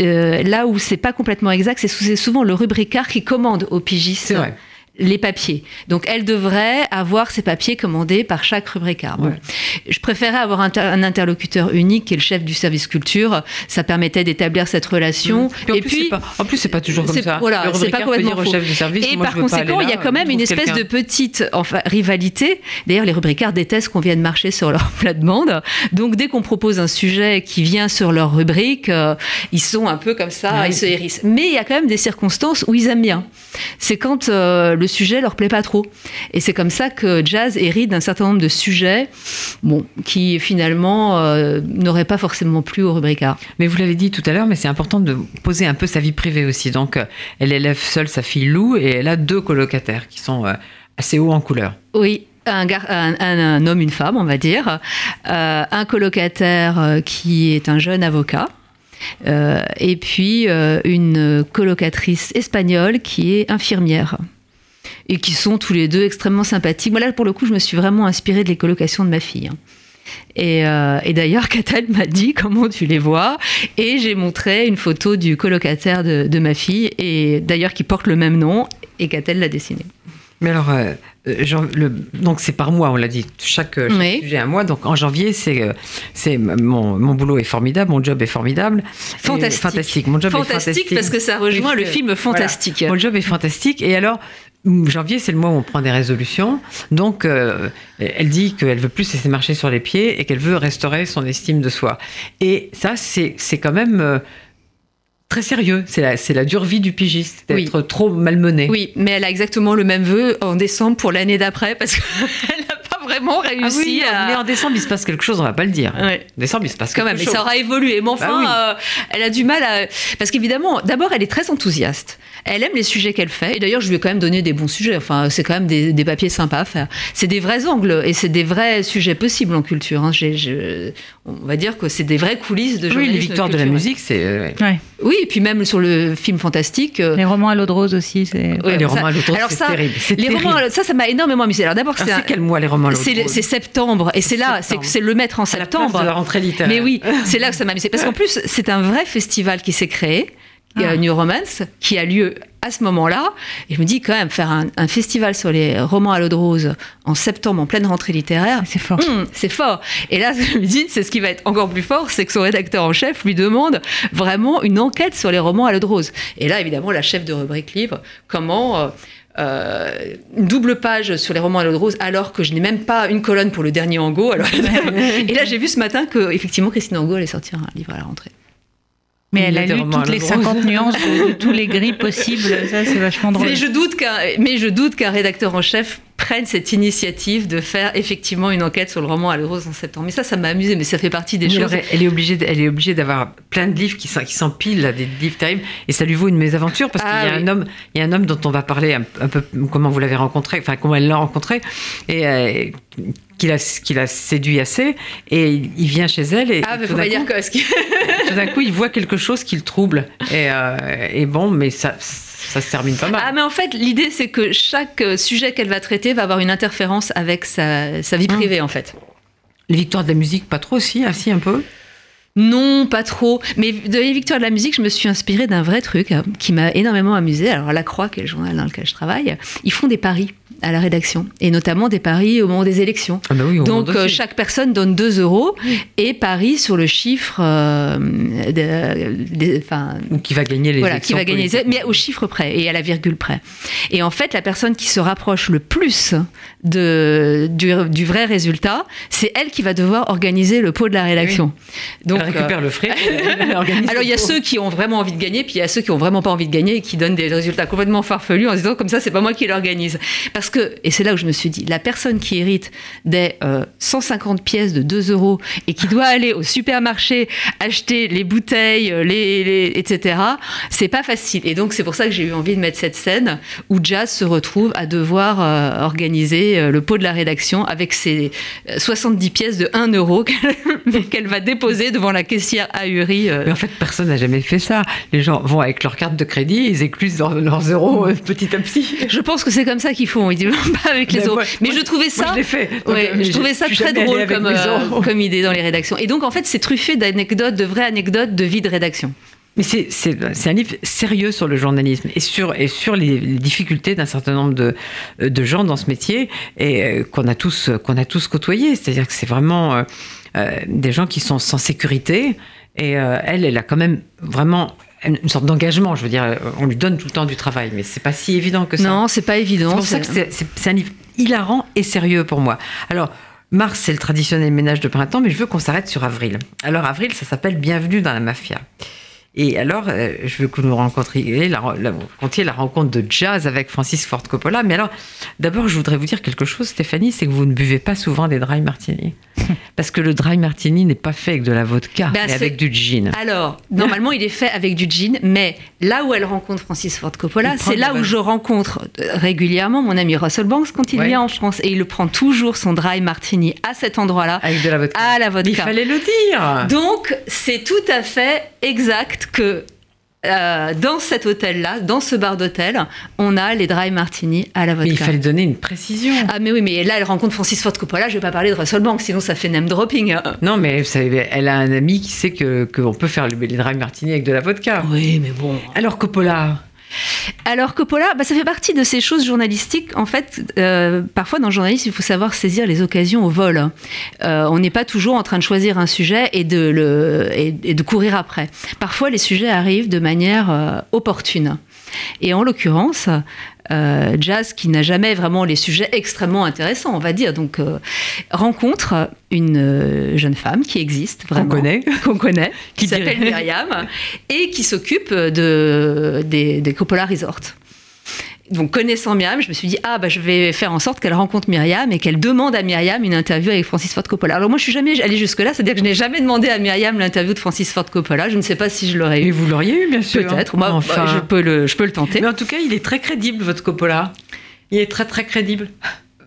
Euh, là où c'est pas complètement exact, c'est sou- c'est souvent le rubricard qui commande aux pigistes c'est les papiers. Donc elle devrait avoir ses papiers commandés par chaque rubricard. Bon. Ouais. Je préférais avoir un, inter- un interlocuteur unique qui est le chef du service culture. Ça permettait d'établir cette relation. Puis en Et plus, puis pas, en plus c'est pas toujours comme ça voilà, c'est pas complètement faux. chef de service Et moi, par conséquent, il y a quand même une espèce de petite enfin, rivalité. D'ailleurs, les rubricards détestent qu'on vienne marcher sur leur plate-bande. Donc, dès qu'on propose un sujet qui vient sur leur rubrique, euh, ils sont un peu comme ça, Ouais. ils se hérissent. Mais il y a quand même des circonstances où ils aiment bien. C'est quand euh, le sujet leur plaît pas trop. Et c'est comme ça que Jazz hérite d'un certain nombre de sujets, bon, qui finalement euh, n'auraient pas forcément plu au rubricard. Mais vous l'avez dit tout à l'heure, mais c'est important de poser un peu sa vie privée aussi. Donc, euh, elle élève seule sa fille Lou et elle a deux colocataires qui sont euh, assez hauts en couleur. Oui, un, gar- un- un- un homme, une femme, on va dire. Euh, un colocataire qui est un jeune avocat. Euh, et puis euh, une colocatrice espagnole qui est infirmière. Et qui sont tous les deux extrêmement sympathiques. Moi, là, pour le coup, je me suis vraiment inspirée de les colocations de ma fille. hein. Et, euh, et d'ailleurs, Catal m'a dit comment tu les vois? Et j'ai montré une photo du colocataire de, de ma fille, et d'ailleurs qui porte le même nom, et Catal l'a dessiné. Mais alors, euh, euh, le- donc c'est par mois, on l'a dit, chaque, chaque Oui. sujet un mois. Donc en janvier, c'est, c'est mon, mon boulot est formidable, mon job est formidable. Fantastique. Et- fantastique. Mon job est Fantastique parce que ça rejoint le film Fantastique. Mon job est fantastique. Et alors, janvier, c'est le mois où on prend des résolutions. Donc, euh, elle dit qu'elle veut plus se laisser marcher sur les pieds et qu'elle veut restaurer son estime de soi. Et ça, c'est, quand même euh, très sérieux. C'est la, la dure vie du pigiste, Oui. d'être trop malmené. Oui, mais elle a exactement le même vœu en décembre pour l'année d'après parce qu'elle n'a pas vraiment Ah réussi oui, à. mais en décembre, il se passe quelque chose, on va pas le dire. Ouais. En décembre, il se passe Quand quelque même, chose. ça aura évolué. Mais enfin, Bah oui. euh, elle a du mal à. Parce qu'évidemment, d'abord, elle est très enthousiaste. Elle aime les sujets qu'elle fait. Et d'ailleurs, je lui ai quand même donné des bons sujets. Enfin, c'est quand même des, des papiers sympas à faire. C'est des vrais angles et c'est des vrais sujets possibles en culture. hein. On va dire que c'est des vraies coulisses de Oui, journalisme les victoires de la musique, c'est. euh, Ouais. Oui, et puis même sur le film fantastique. euh, Les romans à l'eau de rose aussi, c'est. Ouais, les romans à c'est ça, terrible. C'est Les terrible. romans, ça, ça m'a énormément amusé. Alors d'abord, Alors, c'est c'est un- quel mois les romans à l'autre c'est le- c'est septembre et c'est là, c'est septembre. le mettre en À la place septembre. de la rentrée littéraire. Mais oui, c'est là que ça m'a amusé. Parce qu'en plus, c'est un vrai festival qui s'est créé, Ah. New Romance, qui a lieu à ce moment-là. Et je me dis quand même, faire un, un festival sur les romans à l'eau de rose en septembre, en pleine rentrée littéraire, C'est fort. hum, c'est fort. Et là, je me dis, c'est ce qui va être encore plus fort, c'est que son rédacteur en chef lui demande vraiment une enquête sur les romans à l'eau de rose. Et là, évidemment, la chef de rubrique livre, comment... euh, euh, une double page sur les romans à l'eau de rose alors que je n'ai même pas une colonne pour le dernier Angot. Alors... et là j'ai vu ce matin que effectivement Christine Angot allait sortir un livre à la rentrée. Mais elle a lu toutes les l'eau de rose. 50 nuances de, de tous les gris possibles. Ça, c'est vachement drôle. Mais je doute qu'un mais je doute qu'un rédacteur en chef prenne cette initiative de faire effectivement une enquête sur le roman à rose en septembre. Mais ça, ça m'a amusé, mais ça fait partie des Mais choses. elle est obligée, de- elle est obligée d'avoir plein de livres qui s'empilent, des livres terribles, et ça lui vaut une mésaventure parce Ah qu'il y a oui. un homme, il y a un homme dont on va parler un, un peu comment vous l'avez rencontré, enfin comment elle l'a rencontré, et euh, qu'il a, qu'il a séduit assez, et il vient chez elle et Ah, mais tout faut d'un pas dire coup- qui- tout d'un coup, il voit quelque chose qui le trouble, et, euh, et bon, mais ça, ça se termine pas mal. Ah, mais en fait, l'idée, c'est que chaque euh, sujet qu'elle va traiter va avoir une interférence avec sa, sa vie Hum. privée, en fait. Les victoires de la musique, pas trop, si, ah, si un peu? Non, pas trop. Mais de les victoires de la musique, je me suis inspirée d'un vrai truc euh, qui m'a énormément amusé. Alors, La Croix, qui est le journal dans lequel je travaille, ils font des paris à la rédaction, et notamment des paris au moment des élections. Ah bah oui, au Donc euh, chaque personne donne 2 euros et parie sur le chiffre, euh, de- Ou qui va gagner les voilà, qui élections va gagner, mais au chiffre près et à la virgule près. Et en fait, la personne qui se rapproche le plus de, du, du vrai résultat, c'est elle qui va devoir organiser le pot de la rédaction. Donc, elle récupère le fric. elle organise alors il y a pot. ceux qui ont vraiment envie de gagner, puis il y a ceux qui ont vraiment pas envie de gagner et qui donnent des résultats complètement farfelus en se disant comme ça c'est pas moi qui l'organise. Parce que et c'est là où je me suis dit la personne qui hérite des euh, 150 pièces de 2 euros et qui doit aller au supermarché acheter les bouteilles, les, les- etc. C'est pas facile. Et donc c'est pour ça que j'ai eu envie de mettre cette scène où Jazz se retrouve à devoir euh, organiser euh, le pot de la rédaction avec ses euh, 70 pièces de 1 euro qu'elle va déposer devant la caissière ahurie. euh, Mais en fait, personne n'a jamais fait ça. Les gens vont avec leur carte de crédit, ils éclusent leurs, leurs euros euh, petit à petit. Je pense que c'est comme ça qu'ils font, pas avec les moi- mais moi, je trouvais Moi, ça. je l'ai fait. Donc, Ouais, je j'ai- trouvais ça je suis très drôle comme, euh, comme idée dans les rédactions. Et donc, en fait, c'est truffé d'anecdotes, de vraies anecdotes de vie de rédaction. Mais c'est, un livre sérieux sur le journalisme et sur, et sur les, les difficultés d'un certain nombre de, de gens dans ce métier et euh, qu'on a tous, qu'on a tous côtoyé. C'est-à-dire que c'est vraiment euh, euh, des gens qui sont sans sécurité et elle, elle a quand même vraiment une, sorte d'engagement. Je veux dire, on lui donne tout le temps du travail, mais c'est pas si évident que ça. Non, c'est pas C'est évident. pour ça que c'est, c'est- c'est un livre hilarant et sérieux pour moi. Alors, mars, c'est le traditionnel ménage de printemps, mais je veux qu'on s'arrête sur avril. Alors, avril, ça s'appelle Bienvenue dans la mafia. Et alors, euh, je veux que nous rencontriez la, la, comptiez la rencontre de jazz avec Francis Ford Coppola. Mais alors, d'abord, je voudrais vous dire quelque chose, Stéphanie, c'est que vous ne buvez pas souvent des dry martini. Parce que le dry martini n'est pas fait avec de la vodka, Ben, mais avec du gin. Alors, normalement, il est fait avec du gin, mais là où elle rencontre Francis Ford Coppola, c'est là où je rencontre euh, régulièrement mon ami Russell Banks quand il Ouais. vient en France. Et il prend toujours son dry martini à cet endroit-là, Avec de la vodka. à la Mais il vodka. fallait le dire. Donc, c'est tout à fait exact que euh, dans cet hôtel-là, dans ce bar d'hôtel, on a les dry martini à la Mais il vodka. fallait donner une précision. Ah mais oui, mais là elle rencontre Francis Ford Coppola, je vais pas parler de Russell Banks, sinon ça fait name dropping. Non, mais savez, elle a un ami qui sait que qu'on peut faire les dry martini avec de la vodka. Oui, mais bon. Alors Coppola, Alors Coppola, bah, ça fait partie de ces choses journalistiques. En fait, euh, parfois dans le journalisme, il faut savoir saisir les occasions au vol. Euh, on n'est pas toujours en train de choisir un sujet et de, courir après. Parfois, les sujets arrivent de manière euh, opportune. Et en l'occurrence, euh, Jazz, qui n'a jamais vraiment les sujets extrêmement intéressants, on va dire, donc euh, rencontre une euh, jeune femme qui existe qu'on vraiment connaît. qu'on connaît, qui Qui s'appelle Myriam, et qui s'occupe de, des, des Coppola Resorts. Donc, connaissant Myriam, je me suis dit, ah, bah, je vais faire en sorte qu'elle rencontre Myriam et qu'elle demande à Myriam une interview avec Francis Ford Coppola. Alors, moi, je suis jamais allée jusque-là, c'est-à-dire que je n'ai jamais demandé à Myriam l'interview de Francis Ford Coppola. Je ne sais pas si je l'aurais Mais eu. vous l'auriez eu, bien sûr. Peut-être. Moi, Enfin. bah, je, peux le, je peux le tenter. Mais en tout cas, il est très crédible, votre Coppola. Il est très très crédible.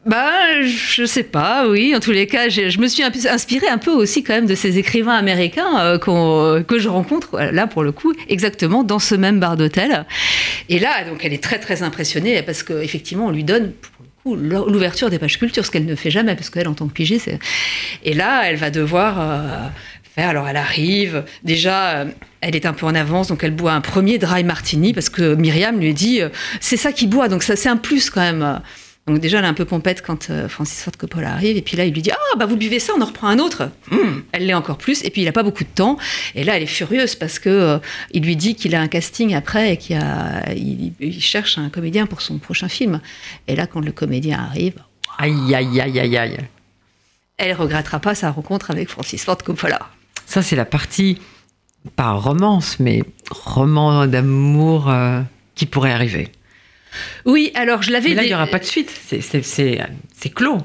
Bah, je sais pas, oui. En tous les cas, je me suis inspirée un peu aussi quand même de ces écrivains américains euh, que je rencontre, là pour le coup, exactement dans ce même bar d'hôtel. Et là, donc, elle est très très impressionnée parce qu'effectivement, on lui donne pour le coup, l'ou- l'ouverture des pages culture, ce qu'elle ne fait jamais, parce qu'elle, en tant que pigée, c'est... Et là, elle va devoir... euh. Alors elle arrive, déjà euh, elle est un peu en avance, donc elle boit un premier dry martini parce que Myriam lui dit euh, c'est ça qui boit, donc ça c'est un plus quand même. Donc déjà, elle est un peu pompette quand euh, Francis Ford Coppola arrive. Et puis là, il lui dit Ah, bah vous buvez ça, on en reprend un autre. Hum, elle l'est encore plus. Et puis il n'a pas beaucoup de temps. Et là, elle est furieuse parce que euh, il lui dit qu'il a un casting après et qu'il a, il, il cherche un comédien pour son prochain film. Et là, quand le comédien arrive, Aïe, aïe, aïe, aïe, aïe. elle regrettera pas sa rencontre avec Francis Ford Coppola. Ça, c'est la partie, pas romance, mais roman d'amour euh, qui pourrait arriver. Oui, alors je l'avais Mais là, il n'y aura pas de suite. C'est- C'est c'est- c'est clos.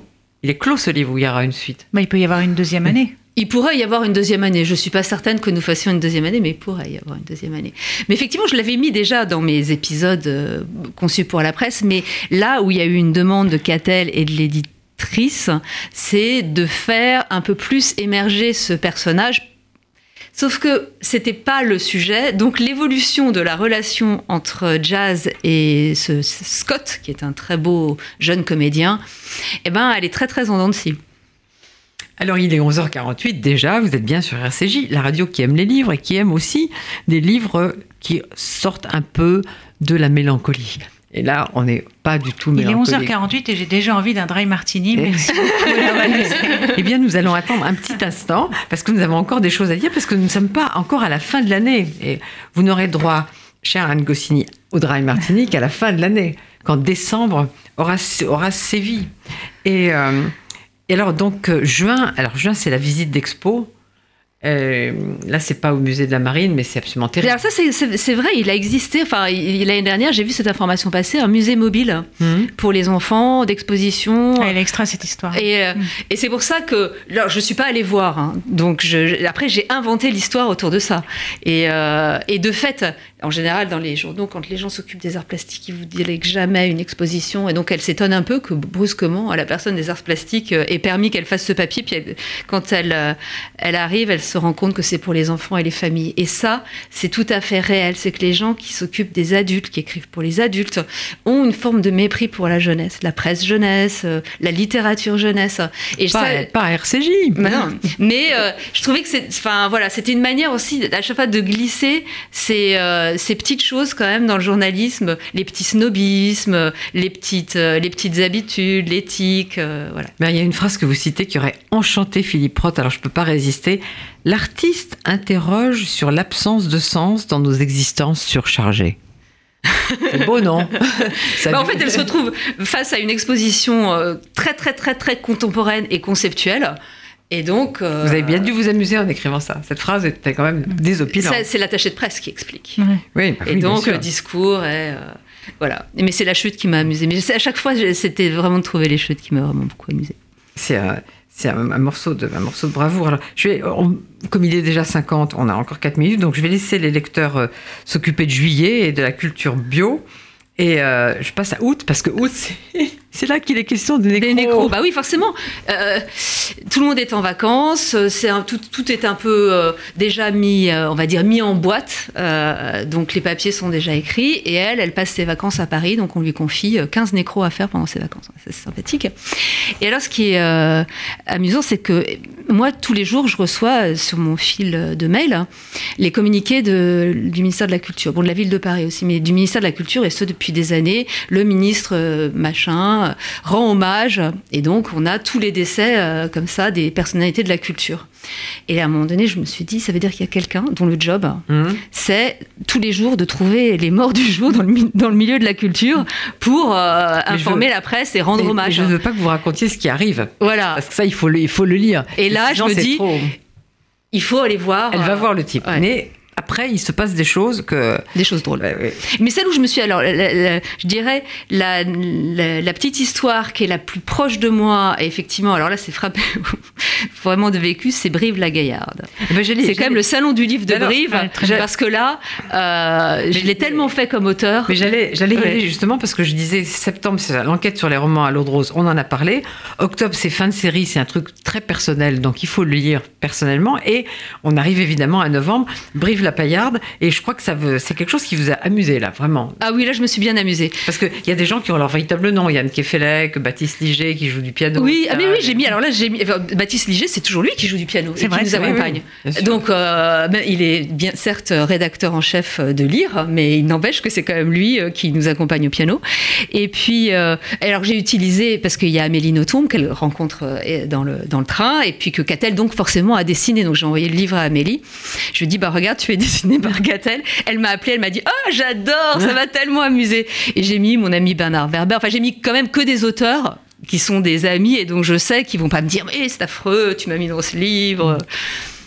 Il est clos, ce livre, où il y aura une suite. Bah, il peut y avoir une deuxième année. Il pourrait y avoir une deuxième année. Je suis pas certaine que nous fassions une deuxième année, mais il pourrait y avoir une deuxième année. Mais effectivement, je l'avais mis déjà dans mes épisodes euh, conçus pour la presse. Mais là où il y a eu une demande de Catel et de l'éditrice, c'est de faire un peu plus émerger ce personnage. Sauf que c'était pas le sujet. Donc l'évolution de la relation entre Jazz et ce, Scott, qui est un très beau jeune comédien, eh ben, elle est très très en dents de scie. Alors, il est 11h48 déjà, vous êtes bien sur RCJ, la radio qui aime les livres et qui aime aussi des livres qui sortent un peu de la mélancolie. Et là, on n'est pas du tout Il est mélancolique. 11h48 et j'ai déjà envie d'un dry martini. Eh. Eh bien, nous allons attendre un petit instant parce que nous avons encore des choses à dire parce que nous ne sommes pas encore à la fin de l'année. Et vous n'aurez droit, chère Anne Goscinny, au Dry Martini qu'à la fin de l'année, quand décembre aura, aura sévi. Et, euh, et alors, donc, euh, juin, alors juin, c'est la visite d'expo. Euh, là, c'est pas au musée de la Marine, mais c'est absolument terrible. Alors ça, c'est- vrai, il a existé, enfin, il- l'année dernière, j'ai vu cette information passer, un musée mobile Mhm. pour les enfants, d'exposition. Ah, Elle est extra cette histoire. Et, euh, et c'est pour ça que alors, je suis pas allée voir. hein. donc je, après j'ai inventé l'histoire autour de ça. Et, euh, et de fait, en général dans les journaux, quand les gens s'occupent des arts plastiques, ils vous délèguent jamais une exposition. Et donc elle s'étonne un peu que brusquement à la personne des arts plastiques euh, ait permis qu'elle fasse ce papier. Puis elle- quand elle euh, elle arrive, elle se rend compte que c'est pour les enfants et les familles. Et ça, c'est tout à fait réel. C'est que les gens qui s'occupent des adultes, qui écrivent pour les adultes, ont une forme de mépris pour la jeunesse, la presse jeunesse, euh, la littérature jeunesse. Et Pas, ça- pas RCJ. bah non. Mais euh, je trouvais que c'est, enfin voilà, c'était une manière aussi à chaque fois de glisser ces, euh, ces petites choses quand même dans le journalisme, les petits snobismes, les petites, les petites habitudes, l'éthique, euh, voilà. Il y a une phrase que vous citez qui aurait enchanté Philippe Roth, alors je ne peux pas résister. L'artiste interroge sur l'absence de sens dans nos existences surchargées. C'est beau, non? Bah, en fait, elle se retrouve face à une exposition euh, très très très très contemporaine et conceptuelle. Et donc. euh, Vous avez bien dû vous amuser en écrivant ça. Cette phrase était quand même désopilante. C'est l'attaché de presse qui explique. Ouais. Oui, bah Et oui, bien donc sûr. le discours est. euh, voilà. Mais c'est la chute qui m'a amusée. Mais c'est- à chaque fois, c'était vraiment de trouver les chutes qui m'a vraiment beaucoup amusée. c'est c'est un, morceau de, un morceau de bravoure. Alors, je vais, comme il est déjà 50, on a encore 4 minutes, donc je vais laisser les lecteurs euh, s'occuper de juillet et de la culture bio. Et euh, je passe à août, parce que août, c'est, c'est là qu'il est question de nécro. Des nécros, bah oui, forcément. Euh, tout le monde est en vacances, euh, c'est un- tout, tout est un peu euh, déjà mis, euh, on va dire, mis en boîte. Donc les papiers sont déjà écrits. Et elle, elle passe ses vacances à Paris, donc on lui confie euh, 15 nécros à faire pendant ses vacances. C'est sympathique. Et alors, ce qui est amusant, c'est que moi, tous les jours, je reçois sur mon fil de mail hein, les communiqués de, du ministère de la Culture, bon, de la ville de Paris aussi, mais du ministère de la Culture, et ce depuis des années. Le ministre machin euh, rend hommage, et donc on a tous les décès euh, comme ça des personnalités de la culture. Et à un moment donné, je me suis dit, ça veut dire qu'il y a quelqu'un dont le job, Hum. c'est tous les jours de trouver les morts du jour dans le, dans le milieu de la culture pour euh, informer veux- la presse et rendre Mais- mais hommage. Je ne veux pas que vous racontiez ce qui arrive. Voilà. Parce que ça, il faut le, il faut le lire. Et là, je me dis, trop. Il faut aller voir. Elle va voir le type. ouais. Mais après, il se passe des choses que. des choses drôles. Ouais, ouais. Mais celle où je me suis, alors, la- la- la- je dirais, la, petite histoire qui est la plus proche de moi, et effectivement, alors là, c'est frappé vraiment de vécu, c'est Brive-la-Gaillarde. Eh ben, C'est quand même le salon du livre de Alors, Brive, ouais, parce que là, euh, je l'ai tellement fait comme auteur. Mais j'allais, y aller justement parce que je disais septembre, c'est l'enquête sur les romans à l'eau de rose. On en a parlé. Octobre, c'est fin de série, c'est un truc très personnel, donc il faut le lire personnellement. Et on arrive évidemment à novembre, Brive la Paillarde, et je crois que ça veut, c'est quelque chose qui vous a amusé là, vraiment. Ah oui, là, je me suis bien amusée. Parce qu'il y a des gens qui ont leur véritable nom. Yann Kefelec, Baptiste Liger qui joue du piano. Oui, ah, mais oui, j'ai mis. Alors là, j'ai mis. enfin, Baptiste Liger, c'est toujours lui qui joue du piano C'est et vrai, qui nous accompagne. oui. Donc, euh, ben, il est bien certes rédacteur en chef de Lire, mais il n'empêche que c'est quand même lui euh, qui nous accompagne au piano. Et puis, euh, alors j'ai utilisé parce qu'il y a Amélie Nothomb qu'elle rencontre euh, dans le dans le train, et puis que Catel donc forcément a dessiné. Donc j'ai envoyé le livre à Amélie. Je lui ai dit bah regarde, tu es dessiné par Catel. Elle m'a appelé, elle m'a dit oh j'adore, ça m'a tellement amusé. Et j'ai mis mon ami Bernard Werber. Enfin j'ai mis quand même que des auteurs qui sont des amis et donc je sais qu'ils vont pas me dire mais c'est affreux, tu m'as mis dans ce livre.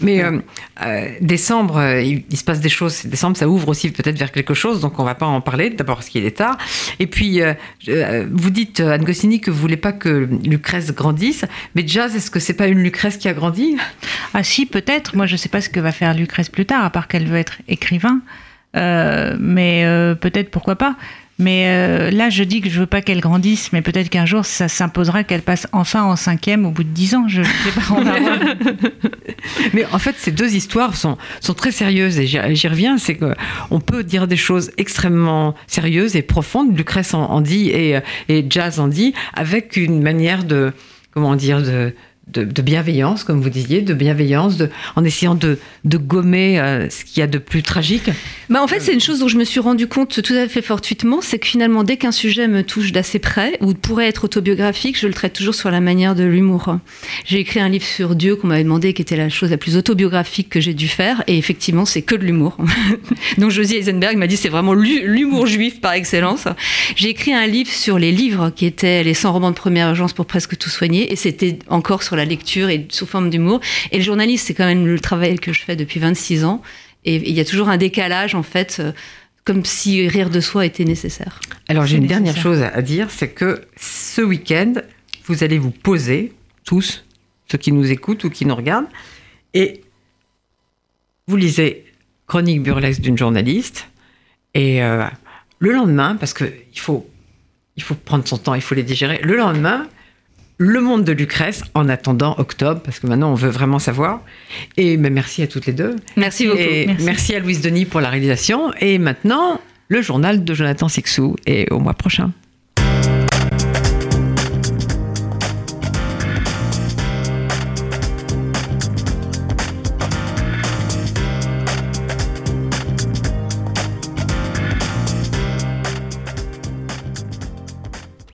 Mais euh, euh, décembre, euh, il, se passe des choses. Décembre, ça ouvre aussi peut-être vers quelque chose, donc on va pas en parler. D'abord parce qu'il est tard. Et puis, vous dites, Anne Goscinny, que vous voulez pas que Lucrèce grandisse. Mais Jazz, est-ce que c'est pas une Lucrèce qui a grandi? Ah si, peut-être. Moi, je ne sais pas ce que va faire Lucrèce plus tard, à part qu'elle veut être écrivain. Mais peut-être, pourquoi pas. Mais euh, là, je dis que je veux pas qu'elle grandisse, mais peut-être qu'un jour, ça s'imposera qu'elle passe enfin en cinquième au bout de dix ans. Je ne sais pas, voir. Mais en fait, ces deux histoires sont, sont très sérieuses et j'y reviens. C'est que on peut dire des choses extrêmement sérieuses et profondes. Lucrèce en, en dit et, et Jazz en dit avec une manière de comment dire de de, bienveillance, comme vous disiez, de bienveillance, en essayant de, gommer euh, ce qu'il y a de plus tragique. Bah en fait, c'est une chose dont je me suis rendu compte tout à fait fortuitement, c'est que finalement, dès qu'un sujet me touche d'assez près, ou pourrait être autobiographique, je le traite toujours sur la manière de l'humour. J'ai écrit un livre sur Dieu qu'on m'avait demandé, qui était la chose la plus autobiographique que j'ai dû faire, et effectivement, c'est que de l'humour. Donc Josie Eisenberg m'a dit, c'est vraiment l'hu- l'humour juif par excellence. J'ai écrit un livre sur les livres qui étaient les 100 romans de première urgence pour presque tout soigner, et c'était encore sur la lecture et sous forme d'humour. Et le journaliste, c'est quand même le travail que je fais depuis 26 ans. Et il y a toujours un décalage, en fait, euh, comme si rire de soi était nécessaire. Alors j'ai une dernière chose à dire, c'est que ce week-end, vous allez vous poser, tous, ceux qui nous écoutent ou qui nous regardent, et vous lisez Chronique burlesque d'une journaliste, et euh, le lendemain, parce qu'il faut, il faut prendre son temps, il faut les digérer, le lendemain, le monde de Lucrèce, en attendant octobre, parce que maintenant on veut vraiment savoir. Et ben, merci à toutes les deux. Merci beaucoup. Et Merci. merci à Louise Denis pour la réalisation. Et maintenant, le journal de Jonathan Sixou. Et au mois prochain.